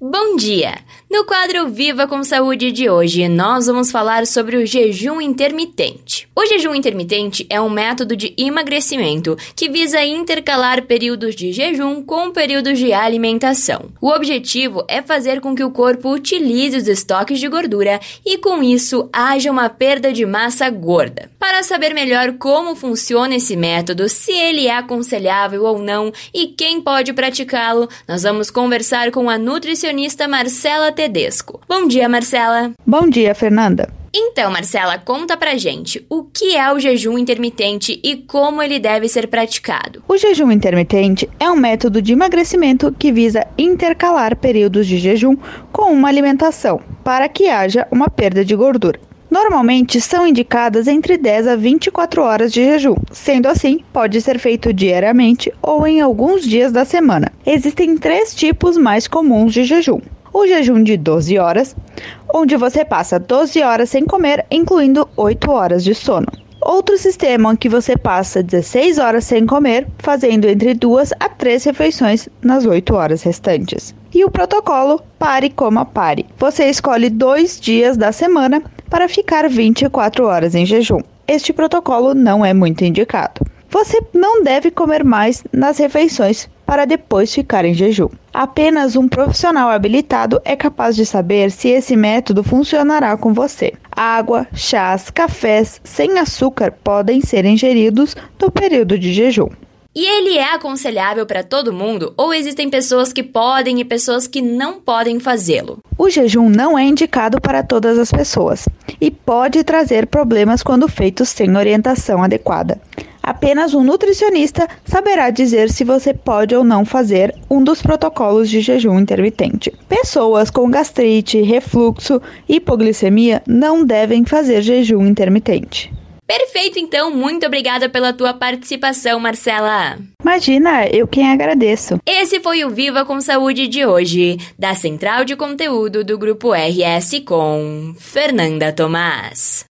Bom dia! No quadro Viva com Saúde de hoje, nós vamos falar sobre o jejum intermitente. O jejum intermitente é um método de emagrecimento que visa intercalar períodos de jejum com períodos de alimentação. O objetivo é fazer com que o corpo utilize os estoques de gordura e, com isso, haja uma perda de massa gorda. Para saber melhor como funciona esse método, se ele é aconselhável ou não e quem pode praticá-lo, nós vamos conversar com a nutricionista Marcela Tedesco. Bom dia, Marcela. Bom dia, Fernanda. Então, Marcela, conta pra gente o que é o jejum intermitente e como ele deve ser praticado. O jejum intermitente é um método de emagrecimento que visa intercalar períodos de jejum com uma alimentação, para que haja uma perda de gordura. Normalmente são indicadas entre 10 a 24 horas de jejum, sendo assim, pode ser feito diariamente ou em alguns dias da semana. Existem três tipos mais comuns de jejum: o jejum de 12 horas, onde você passa 12 horas sem comer, incluindo 8 horas de sono. Outro sistema que você passa 16 horas sem comer, fazendo entre 2 a 3 refeições nas 8 horas restantes. E o protocolo Pare Coma Pare. Você escolhe dois dias da semana para ficar 24 horas em jejum. Este protocolo não é muito indicado. Você não deve comer mais nas refeições para depois ficar em jejum. Apenas um profissional habilitado é capaz de saber se esse método funcionará com você. Água, chás, cafés sem açúcar podem ser ingeridos no período de jejum. E ele é aconselhável para todo mundo ou existem pessoas que podem e pessoas que não podem fazê-lo? O jejum não é indicado para todas as pessoas e pode trazer problemas quando feito sem orientação adequada. Apenas um nutricionista saberá dizer se você pode ou não fazer um dos protocolos de jejum intermitente. Pessoas com gastrite, refluxo e hipoglicemia não devem fazer jejum intermitente. Perfeito, então. Muito obrigada pela tua participação, Marcela. Imagina, eu quem agradeço. Esse foi o Viva com Saúde de hoje, da Central de Conteúdo do Grupo RS com Fernanda Tomás.